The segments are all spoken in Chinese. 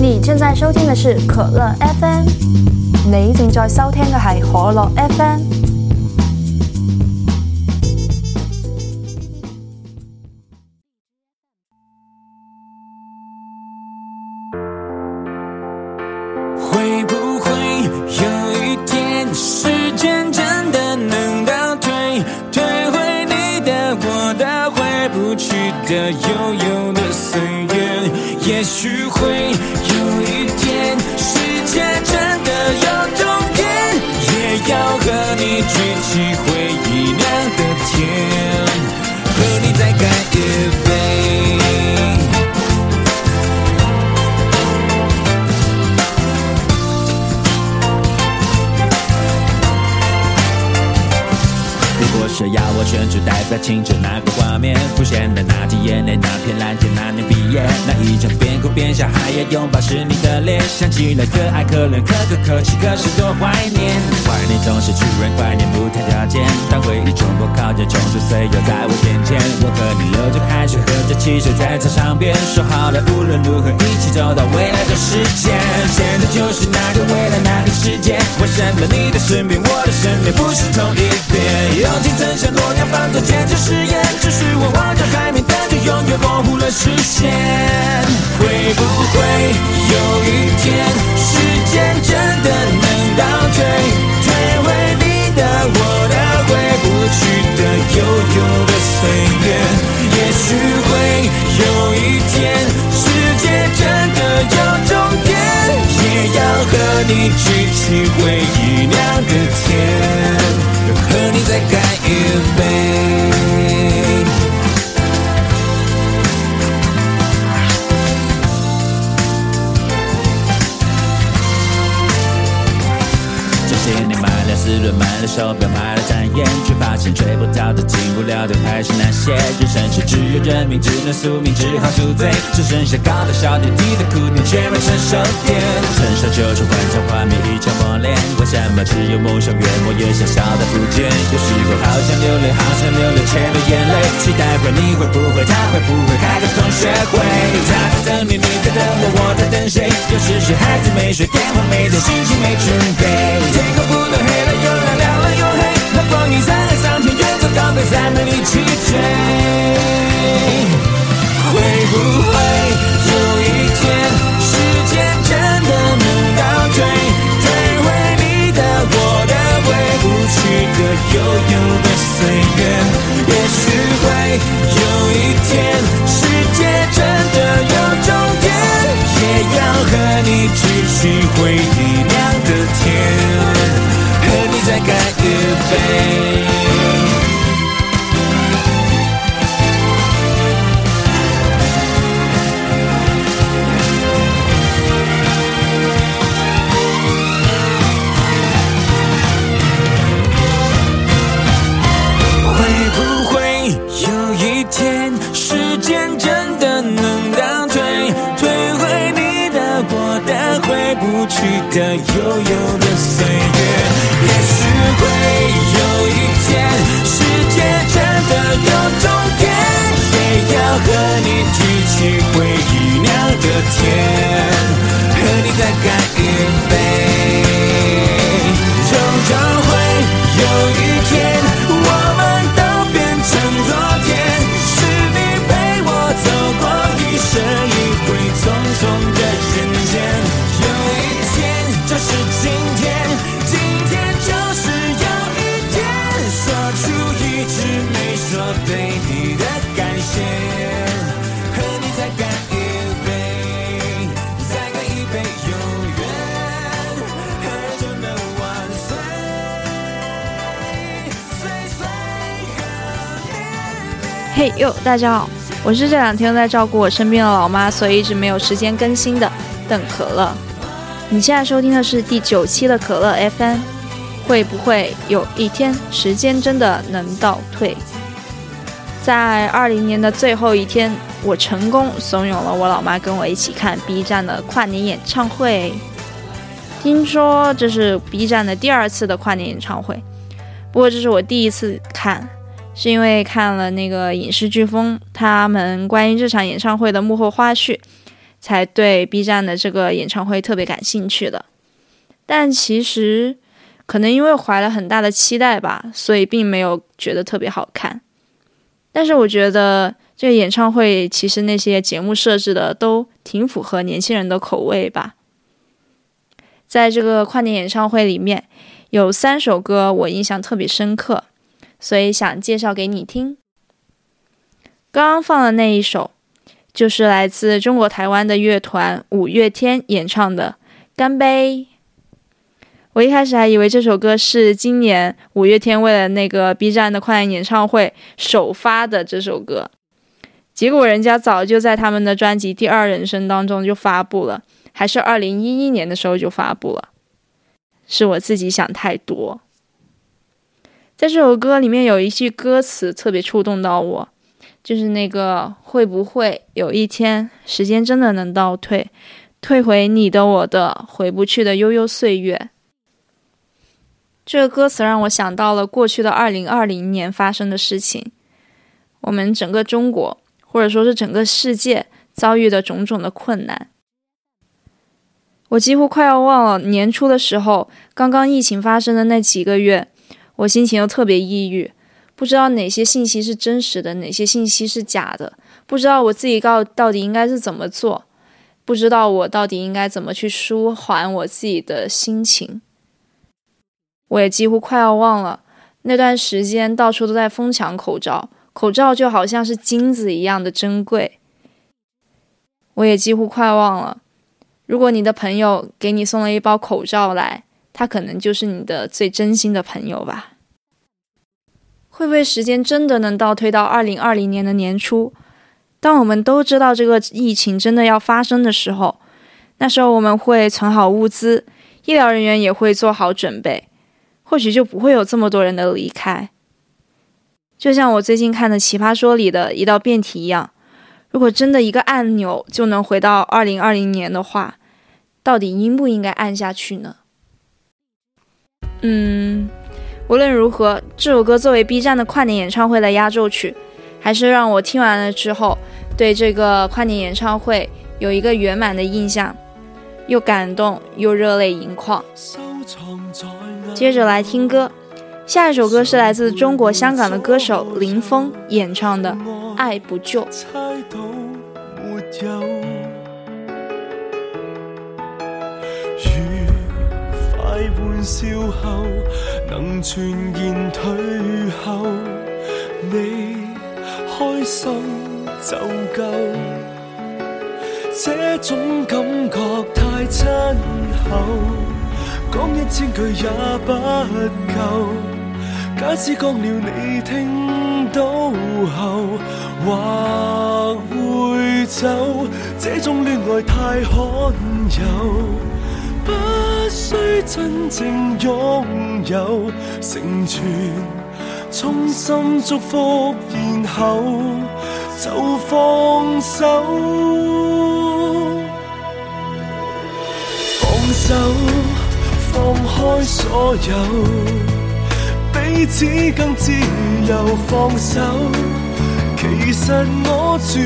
你正在收听的是可乐 FM，你正在收听的系可乐 FM。回忆酿的甜和你再干一杯。代表清楚那个画面浮现的那滴眼泪，那片蓝天，那年毕业，那一张边哭边笑还要拥抱是你的脸，想起来可爱可怜可歌可泣，可是多怀念。怀念总是突然，怀念不谈条件。当回忆冲破靠近，冲出岁月在我眼前。我和你流着汗水，喝着汽水，在操场边说好了，无论如何一起走到未来的世界。现在就是那，世界。为什么你的身边，我的身边不是同一边？友情曾像诺亚方舟，坚持。誓言，只是我望着海面，但却永远模糊了视线。会不会有一天，时间真的能倒退，退回你的、我的、回不去的、悠悠的岁月？也许会有一天，要和你举起回忆酿的甜，和你再干一杯。买了手表，买了展烟，却发现追不到的、进不了的还是那些。人生是只有认命，只能宿命，只好。剩下高的小点，低的苦点，却没成熟点。成熟就是幻想画面，一场磨练。为什么只有梦想越磨越小，小的不见？有时候好想流泪，好想流泪，却没眼泪。期待会，你会不会，他会不会开个同学会？他在等你，你在等我，我在等谁？有时是孩子没睡，电话没接，心情没准备。天空不能黑了又。你在海上，天远走高飞，再没力气追。会不悠悠的岁月？也许会有一天，世界真的有终点，也要和你举起回忆酿的甜。嘿哟，大家好，我是这两天在照顾我身边的老妈，所以一直没有时间更新的邓可乐。你现在收听的是第九期的可乐 FM。会不会有一天，时间真的能倒退？在二零年的最后一天，我成功怂恿了我老妈跟我一起看 B 站的跨年演唱会。听说这是 B 站的第二次的跨年演唱会，不过这是我第一次看。是因为看了那个影视飓风他们关于这场演唱会的幕后花絮，才对 B 站的这个演唱会特别感兴趣的。但其实可能因为怀了很大的期待吧，所以并没有觉得特别好看。但是我觉得这个演唱会其实那些节目设置的都挺符合年轻人的口味吧。在这个跨年演唱会里面，有三首歌我印象特别深刻，所以想介绍给你听。刚刚放的那一首，就是来自中国台湾的乐团五月天演唱的《干杯》。我一开始还以为这首歌是今年五月天为了那个 B 站的跨年演唱会首发的这首歌，结果人家早就在他们的专辑《第二人生》当中就发布了，还是二零一一年的时候就发布了。是我自己想太多。在这首歌里面有一句歌词特别触动到我。就是那个会不会有一天时间真的能倒退，退回你的我的回不去的悠悠岁月？这个歌词让我想到了过去的二零二零年发生的事情，我们整个中国或者说是整个世界遭遇的种种的困难。我几乎快要忘了年初的时候，刚刚疫情发生的那几个月，我心情又特别抑郁。不知道哪些信息是真实的，哪些信息是假的，不知道我自己到到底应该是怎么做，不知道我到底应该怎么去舒缓我自己的心情。我也几乎快要忘了那段时间到处都在疯抢口罩，口罩就好像是金子一样的珍贵。我也几乎快忘了，如果你的朋友给你送了一包口罩来，他可能就是你的最真心的朋友吧。会不会时间真的能倒退到二零二零年的年初？当我们都知道这个疫情真的要发生的时候，那时候我们会存好物资，医疗人员也会做好准备，或许就不会有这么多人的离开。就像我最近看的《奇葩说》里的一道辩题一样，如果真的一个按钮就能回到二零二零年的话，到底应不应该按下去呢？嗯。无论如何，这首歌作为 B 站的跨年演唱会的压轴曲，还是让我听完了之后对这个跨年演唱会有一个圆满的印象，又感动又热泪盈眶。接着来听歌，下一首歌是来自中国香港的歌手林峰演唱的《爱不救》。玩笑后能全然退后，你开心就够。这种感觉太亲厚，讲一千句也不够。假使讲了你听到后，或会走。这种恋爱太罕有。不需真正拥有成全，衷心祝福，然后就放手，放手，放开所有，彼此更自由。放手，其实我绝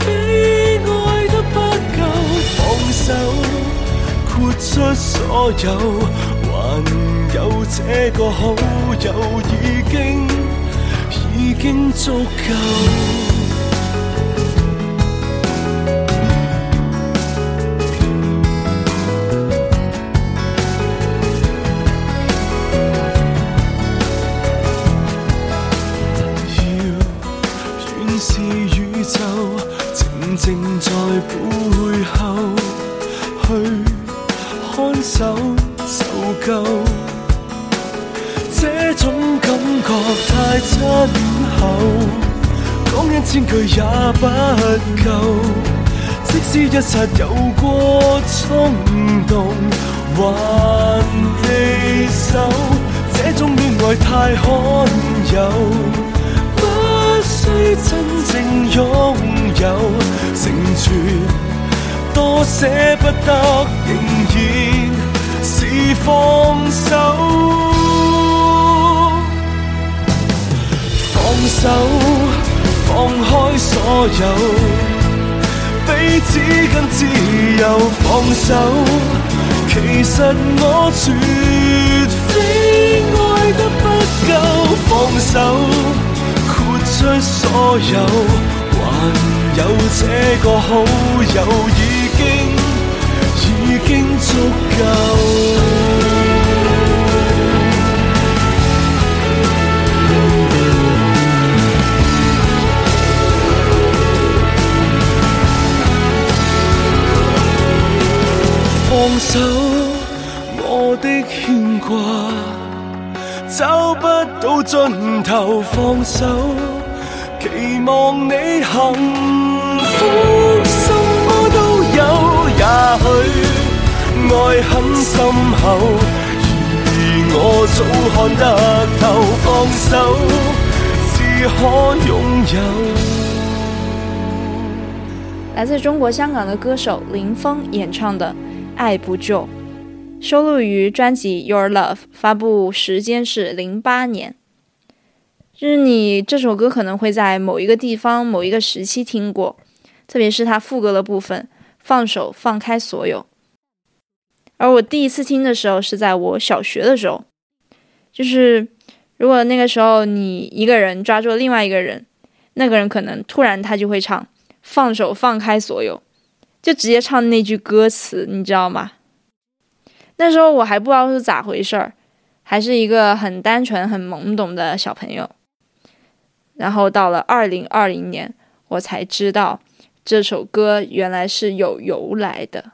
非爱得不够。放手。豁出所有还有这个好友已经已经足够要允宇宙静静在背后去看守就够。这种感觉太亲厚，讲一千句也不够。即使一刹有过冲动，还弃守。这种恋爱太罕有，不需真正拥有，成全。多舍不得，仍然是放手，放手。放开所有，彼此跟自由放手，其实我绝非爱得不够放手，豁出所有，还有这个好友已经已经足够。放手，我的牵挂，找不到尽头。放手，期望你幸福，有。也许爱很深厚，而我早看得透。放手，只可拥有。来自中国香港的歌手林峰演唱的。爱不救，收录于专辑《Your Love》，发布时间是零八年。就是你这首歌可能会在某一个地方、某一个时期听过，特别是它副歌的部分，“放手，放开所有”。而我第一次听的时候是在我小学的时候，就是如果那个时候你一个人抓住另外一个人，那个人可能突然他就会唱“放手，放开所有”。就直接唱那句歌词，你知道吗？那时候我还不知道是咋回事儿，还是一个很单纯、很懵懂的小朋友。然后到了二零二零年，我才知道这首歌原来是有由来的。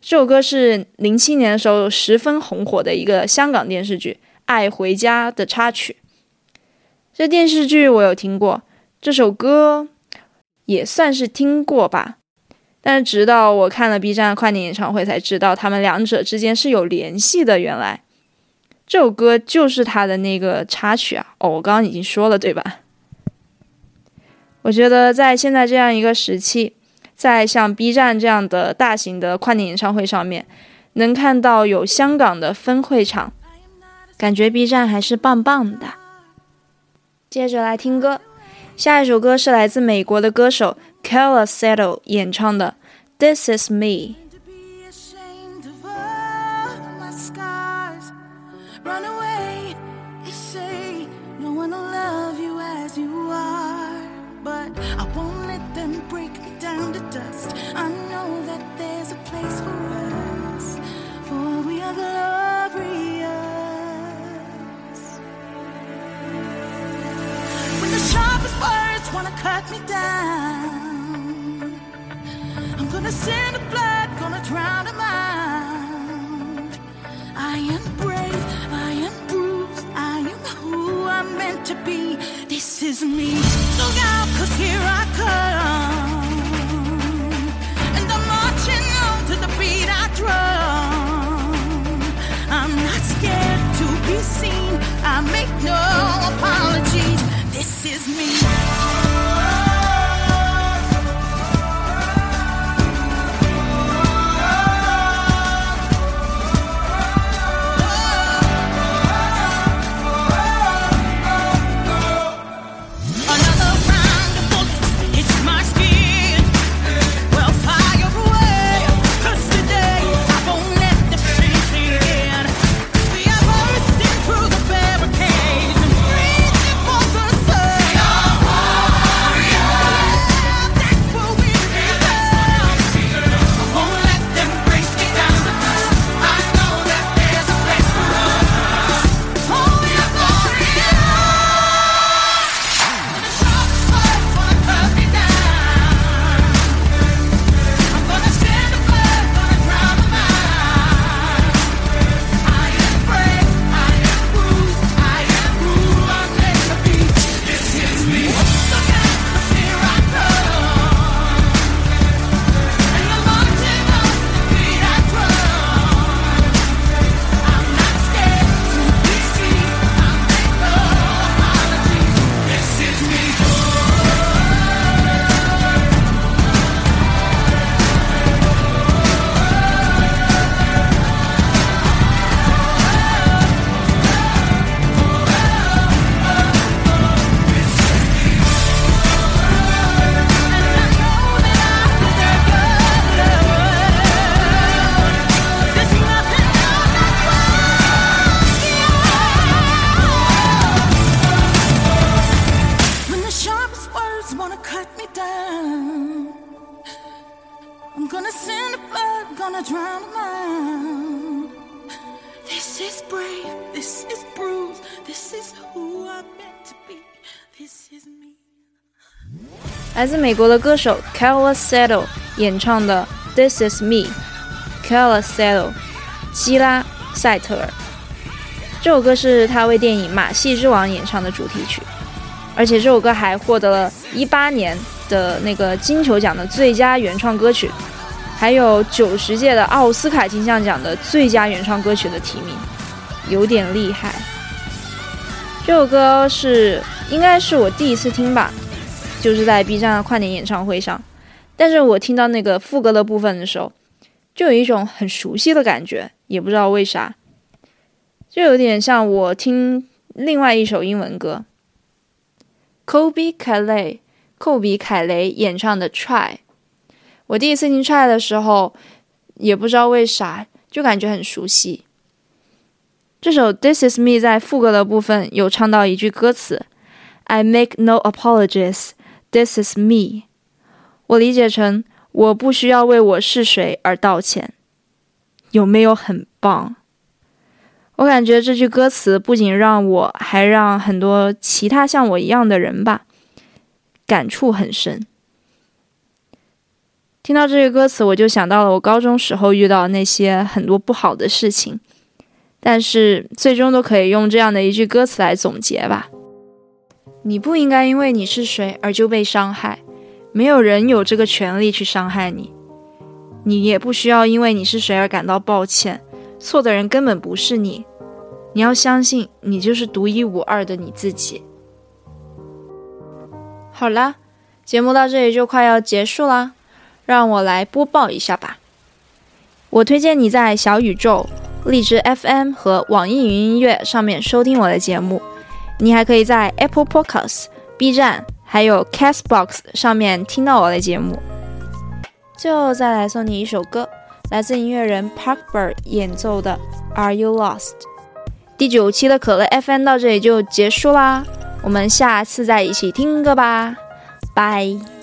这首歌是零七年的时候十分红火的一个香港电视剧《爱回家》的插曲。这电视剧我有听过，这首歌也算是听过吧。但是直到我看了 B 站的快点演唱会，才知道他们两者之间是有联系的。原来这首歌就是他的那个插曲啊！哦，我刚刚已经说了，对吧？我觉得在现在这样一个时期，在像 B 站这样的大型的跨年演唱会上面，能看到有香港的分会场，感觉 B 站还是棒棒的。接着来听歌，下一首歌是来自美国的歌手。Kella Settle 演唱的《This Is Me》。Wanna cut me down. I'm gonna send the blood, gonna drown him out. I am brave, I am bruised, I am who I'm meant to be. This is me. Look out, cause here I 来自美国的歌手 Carla Settle 演唱的《This Is Me》，Carla Settle，希拉·塞特尔。这首歌是他为电影《马戏之王》演唱的主题曲，而且这首歌还获得了一八年的那个金球奖的最佳原创歌曲，还有九十届的奥斯卡金像奖的最佳原创歌曲的提名，有点厉害。这首歌是应该是我第一次听吧。就是在 B 站的跨年演唱会上，但是我听到那个副歌的部分的时候，就有一种很熟悉的感觉，也不知道为啥，就有点像我听另外一首英文歌，Kobe k a l e y，寇比凯雷演唱的 Try。我第一次听 Try 的时候，也不知道为啥，就感觉很熟悉。这首 This Is Me 在副歌的部分有唱到一句歌词：I make no apologies。This is me，我理解成我不需要为我是谁而道歉，有没有很棒？我感觉这句歌词不仅让我，还让很多其他像我一样的人吧，感触很深。听到这句歌词，我就想到了我高中时候遇到那些很多不好的事情，但是最终都可以用这样的一句歌词来总结吧。你不应该因为你是谁而就被伤害，没有人有这个权利去伤害你。你也不需要因为你是谁而感到抱歉，错的人根本不是你。你要相信，你就是独一无二的你自己。好啦，节目到这里就快要结束啦，让我来播报一下吧。我推荐你在小宇宙、荔枝 FM 和网易云音乐上面收听我的节目。你还可以在 Apple Podcast、B 站还有 Castbox 上面听到我的节目。最后再来送你一首歌，来自音乐人 Parkbird 演奏的《Are You Lost》。第九期的可乐 FM 到这里就结束啦，我们下次再一起听歌吧，拜。